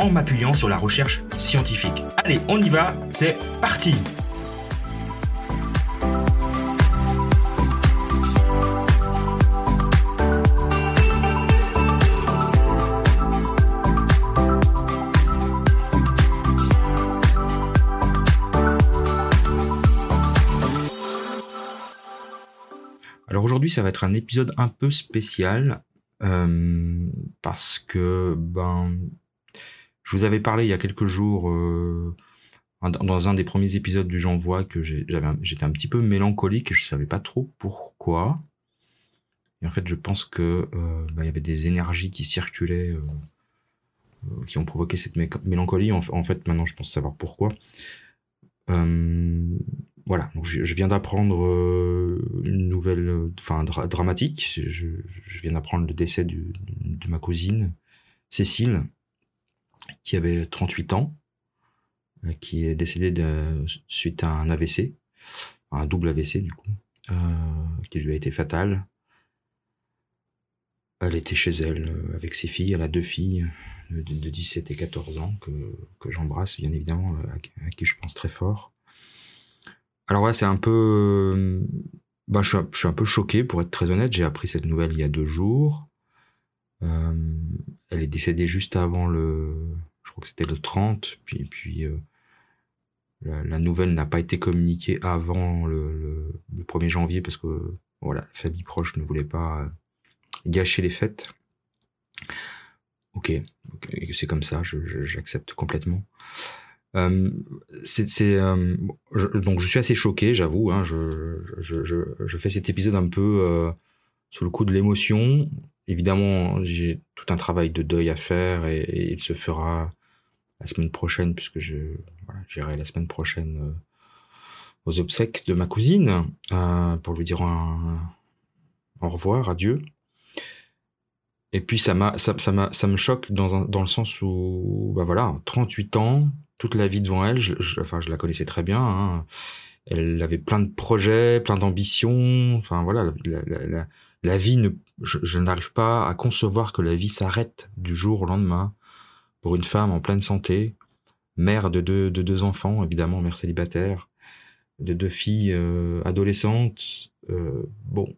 en m'appuyant sur la recherche scientifique. Allez, on y va, c'est parti Alors aujourd'hui, ça va être un épisode un peu spécial euh, parce que ben je vous avais parlé il y a quelques jours euh, dans un des premiers épisodes du J'envoie que j'étais un petit peu mélancolique et je savais pas trop pourquoi. Et en fait, je pense que euh, bah, y avait des énergies qui circulaient, euh, qui ont provoqué cette mélancolie. En, fait, maintenant, je pense savoir pourquoi. voilà, je, viens d'apprendre une nouvelle, enfin dramatique. Je, viens d'apprendre le décès de ma cousine Cécile, qui avait 38 ans, euh, qui est décédé suite à un AVC, un double AVC du coup, euh, qui lui a été fatal. Elle était chez elle euh, avec ses filles, elle a deux filles de, 17 et 14 ans que, j'embrasse bien évidemment, à, qui je pense très fort. Alors ouais, c'est un peu... Bah, je, suis, un peu choqué pour être très honnête, j'ai appris cette nouvelle il y a deux jours. Elle est décédée juste avant le, je crois que c'était le 30, puis, puis euh, la, nouvelle n'a pas été communiquée avant le, 1er janvier parce que voilà, la famille proche ne voulait pas euh, gâcher les fêtes. Ok, c'est comme ça, j'accepte complètement. Euh, donc je suis assez choqué, j'avoue. Hein, je, je, je, fais cet épisode un peu sous le coup de l'émotion. Évidemment, j'ai tout un travail de deuil à faire et, il se fera la semaine prochaine puisque je voilà, j'irai la semaine prochaine euh, aux obsèques de ma cousine euh, pour lui dire un, au revoir, adieu. Et puis ça m'a ça, ça, me choque dans dans le sens où bah voilà, 38 ans, toute la vie devant elle, je, enfin je la connaissais très bien. Hein. Elle avait plein de projets, plein d'ambitions. Enfin voilà, la vie ne, je, n'arrive pas à concevoir que la vie s'arrête du jour au lendemain pour une femme en pleine santé, mère de deux, de deux enfants, évidemment, mère célibataire, de deux filles euh, adolescentes. Euh, bon.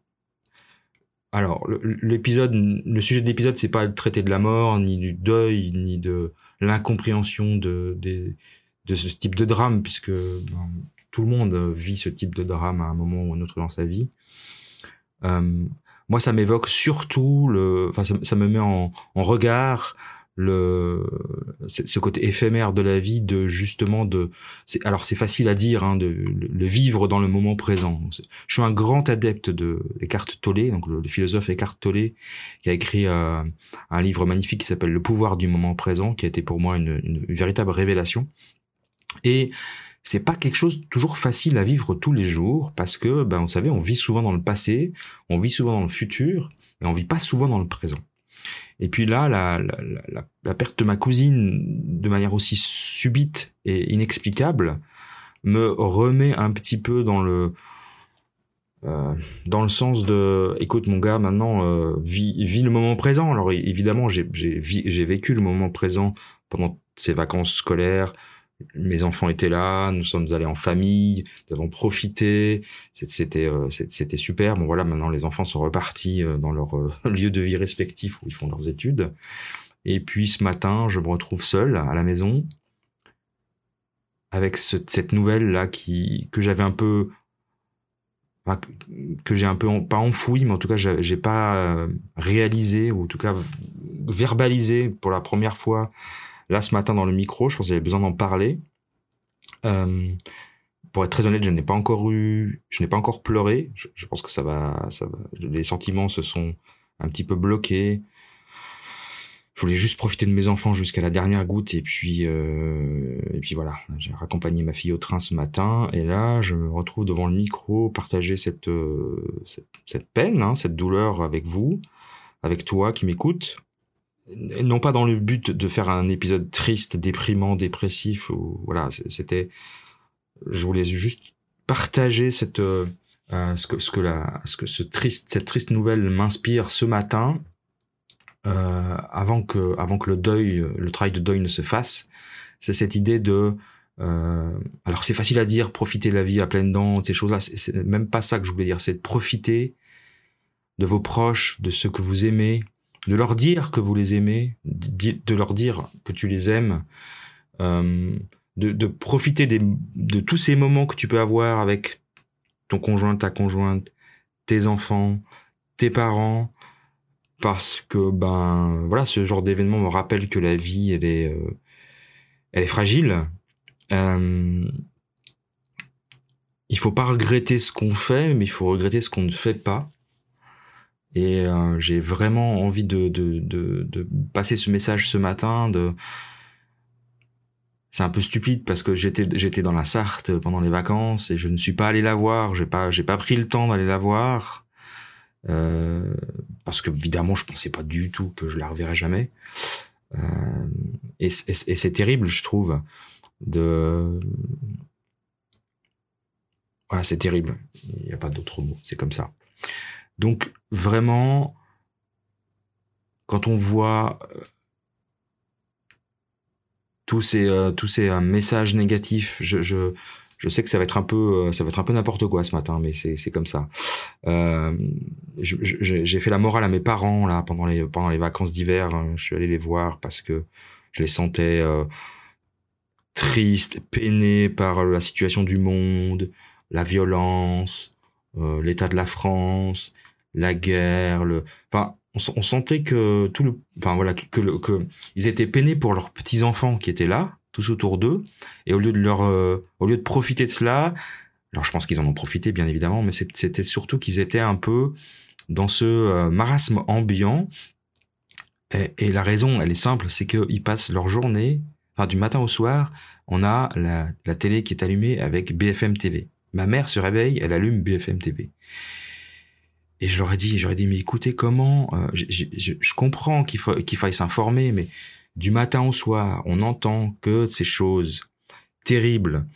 Alors, l'épisode, le sujet de l'épisode, c'est pas le traiter de la mort, ni du deuil, ni de l'incompréhension de, ce type de drame, puisque ben, tout le monde vit ce type de drame à un moment ou un autre dans sa vie. Euh, moi, ça m'évoque surtout le, enfin, ça, me met en, en, le ce côté éphémère de la vie de justement de alors c'est facile à dire hein, de le, vivre dans le moment présent. Je suis un grand adepte de Eckhart Tolle donc le, philosophe Eckhart Tolle qui a écrit euh, un livre magnifique qui s'appelle Le pouvoir du moment présent qui a été pour moi une, une véritable révélation et c'est pas quelque chose toujours facile à vivre tous les jours parce que, ben, vous savez, on vit souvent dans le passé, on vit souvent dans le futur et on vit pas souvent dans le présent. Et puis là, la, la, la, perte de ma cousine de manière aussi subite et inexplicable me remet un petit peu dans le euh, dans le sens de écoute mon gars maintenant euh, vis, vis le moment présent alors évidemment j'ai j'ai vécu le moment présent pendant ces vacances scolaires mes enfants étaient là, nous sommes allés en famille, nous avons profité, c'était euh, c'était super. Bon voilà, maintenant les enfants sont repartis euh, dans leur euh, lieu de vie respectif où ils font leurs études. Et puis ce matin, je me retrouve seul à la maison avec cette nouvelle là qui que j'avais un peu que j'ai un peu pas enfoui, mais en tout cas j'ai pas réalisé ou en tout cas verbalisé pour la première fois Là, ce matin, dans le micro, je pense qu'il y avait besoin d'en parler. Euh, pour être très honnête, je n'ai pas encore eu, je n'ai pas encore pleuré. Je, pense que ça va, ça va, les sentiments se sont un petit peu bloqués. voulais juste profiter de mes enfants jusqu'à la dernière goutte et puis euh, et puis voilà j'ai raccompagné ma fille au train ce matin et là je me retrouve devant le micro partager cette euh, cette, peine hein, cette douleur avec vous avec toi qui m'écoute non pas dans le but de faire un épisode triste déprimant dépressif ou voilà c'était je voulais juste partager cette euh, ce que ce que la ce que ce triste cette triste nouvelle m'inspire ce matin euh, avant que avant que le deuil, le travail de deuil ne se fasse, c'est cette idée de euh, alors c'est facile à dire, profiter de la vie à pleines dents, ces choses-là. C'est même pas ça que je voulais dire. C'est de profiter de vos proches, de ceux que vous aimez, de leur dire que vous les aimez, de leur dire que tu les aimes, euh, de, de, profiter des, de tous ces moments que tu peux avoir avec ton conjoint, ta conjointe, tes enfants, tes parents, parce que ben voilà ce genre d'événement me rappelle que la vie elle est euh, elle est fragile. Euh, il faut pas regretter ce qu'on fait mais il faut regretter ce qu'on ne fait pas et euh, j'ai vraiment envie de, de, de, passer ce message ce matin c'est un peu stupide parce que j'étais dans la Sarthe pendant les vacances et je ne suis pas allé la voir j'ai pas pas pris le temps d'aller la voir euh, parce que évidemment je pensais pas du tout que je la reverrais jamais. Euh, et, c'est terrible, je trouve, voilà, c'est terrible. Il n'y a pas d'autre mot. C'est comme ça. Donc vraiment, quand on voit euh, tous ces tous ces messages négatifs, je, je sais que ça va être un peu, euh, ça va être un peu n'importe quoi ce matin, mais c'est comme ça. Euh, j'ai fait la morale à mes parents là pendant les pendant les vacances d'hiver. Je suis allé les voir parce que je les sentais euh, tristes, peinés par la situation du monde, la violence, euh, l'état de la France, la guerre, le, enfin on, sentait que tout le, enfin voilà, que, que, ils étaient peinés pour leurs petits enfants qui étaient là, tous autour d'eux, et au lieu de leur, euh, au lieu de profiter de cela, alors je pense qu'ils en ont profité bien évidemment, mais c'était surtout qu'ils étaient un peu dans ce euh, marasme ambiant. Et, la raison, elle est simple, c'est qu'ils passent leur journée, enfin du matin au soir, on a la télé qui est allumée avec BFM TV. Ma mère se réveille, elle allume BFM TV. Et je leur ai dit, j'aurais dit, mais écoutez, comment euh, je, comprends qu'il faut qu'il faille s'informer, mais du matin au soir, on entend que ces choses terribles,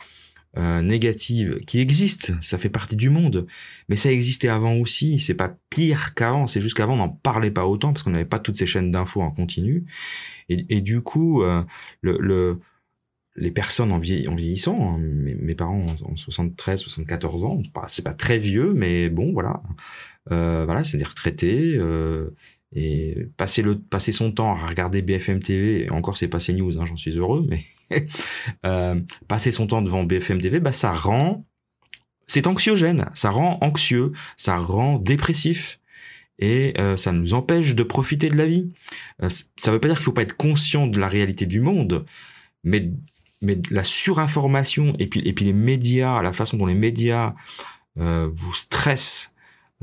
euh, négatives, qui existent, ça fait partie du monde, mais ça existait avant aussi, c'est pas pire qu'avant, c'est juste qu'avant on n'en parlait pas autant parce qu'on n'avait pas toutes ces chaînes d'infos en continu, et, du coup, euh, le, les personnes en, vieillissant, hein, mes, parents ont 73, 74 ans, c'est pas très vieux, mais bon, voilà, euh, voilà, c'est des retraités, euh, et passer le passer son temps à regarder BFM TV encore c'est pas CNews hein, j'en suis heureux mais euh, passer son temps devant BFM TV bah ça rend c'est anxiogène ça rend anxieux ça rend dépressif et euh, ça nous empêche de profiter de la vie. Euh, ça veut pas dire qu'il faut pas être conscient de la réalité du monde mais mais la surinformation et puis et puis les médias la façon dont les médias euh, vous stressent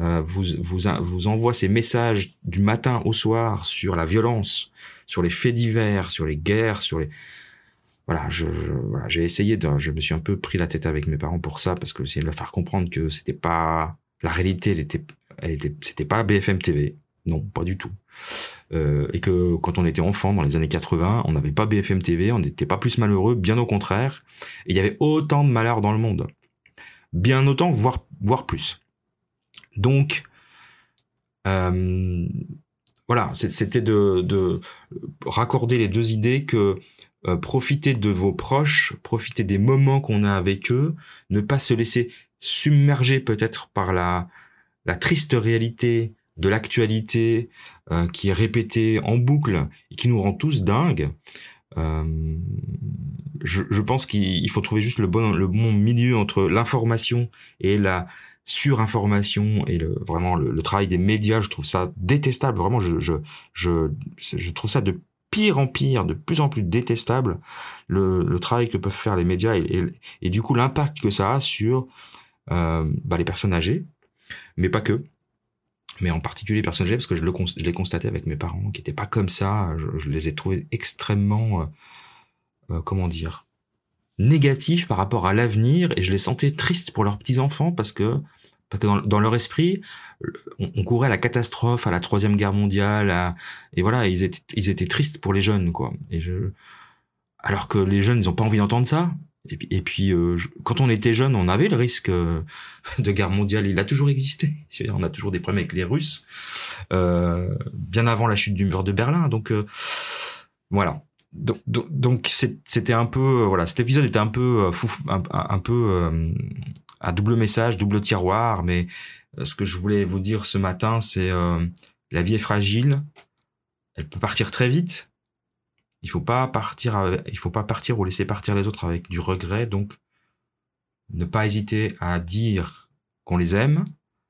euh, vous, vous, vous envoie ces messages du matin au soir sur la violence, sur les faits divers, sur les guerres, sur les voilà, je, voilà, j'ai essayé de, je me suis un peu pris la tête avec mes parents pour ça parce que c'est de leur faire comprendre que c'était pas la réalité, elle était, elle était, c'était pas BFM TV, non, pas du tout. Euh, et que quand on était enfant dans les années 80, on n'avait pas BFM TV, on n'était pas plus malheureux, bien au contraire. Et il y avait autant de malheurs dans le monde, bien autant, voire plus. Donc, euh, voilà, c'était de, raccorder les deux idées que euh, profiter de vos proches, profiter des moments qu'on a avec eux, ne pas se laisser submerger peut-être par la triste réalité de l'actualité euh, qui est répétée en boucle et qui nous rend tous dingues. je, je, pense qu'il faut trouver juste le bon, le bon milieu entre l'information et la, surinformation et le, vraiment le, travail des médias, je trouve ça détestable. Vraiment, je, je, je, je trouve ça de pire en pire, de plus en plus détestable, le, le travail que peuvent faire les médias et, et, du coup l'impact que ça a sur euh, bah, les personnes âgées, mais pas que. Mais en particulier les parce que je l'ai constaté avec mes parents qui étaient pas comme ça. Je, les ai trouvés extrêmement, euh, euh, comment dire, négatifs par rapport à l'avenir et je les sentais tristes pour leurs petits enfants parce que parce que dans, leur esprit, on, courait à la catastrophe, à la troisième guerre mondiale, et voilà, ils étaient ils étaient tristes pour les jeunes quoi. Et je alors que les jeunes ils ont pas envie d'entendre ça. Et puis, euh, quand on était jeune, on avait le risque euh, de guerre mondiale. Il a toujours existé. On a toujours des problèmes avec les Russes, euh, bien avant la chute du mur de Berlin. Donc voilà. Donc, c'était un peu voilà cet épisode était un peu fou, un, peu à double message double tiroir mais ce que je voulais vous dire ce matin c'est la vie est fragile elle peut partir très vite il faut pas partir, il faut pas partir ou laisser partir les autres avec du regret. Donc, ne pas hésiter à dire qu'on les aime,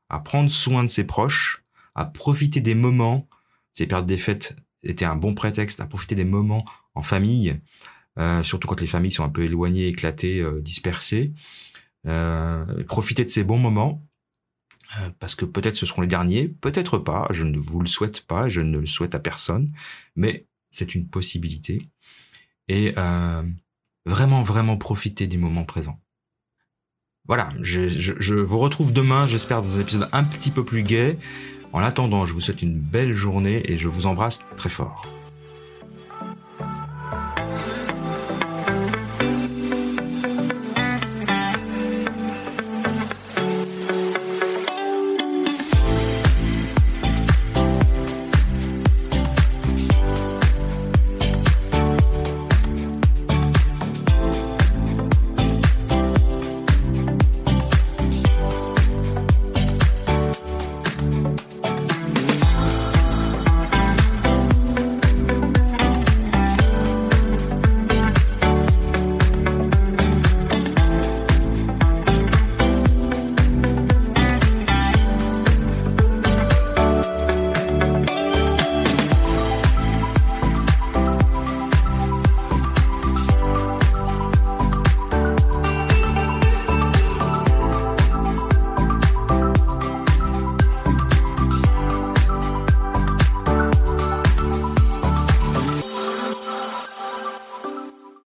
à prendre soin de ses proches, à profiter des moments. Ces périodes des fêtes étaient un bon prétexte à profiter des moments en famille, euh, surtout quand les familles sont un peu éloignées, éclatées, euh, dispersées. Euh, profiter de ces bons moments, parce que peut-être ce seront les derniers, peut-être pas, je ne vous le souhaite pas, je ne le souhaite à personne, mais c'est une possibilité. Et euh, vraiment, vraiment profiter du moment présent. Voilà, je, je vous retrouve demain, j'espère, dans un épisode un petit peu plus gai. En attendant, je vous souhaite une belle journée et je vous embrasse très fort.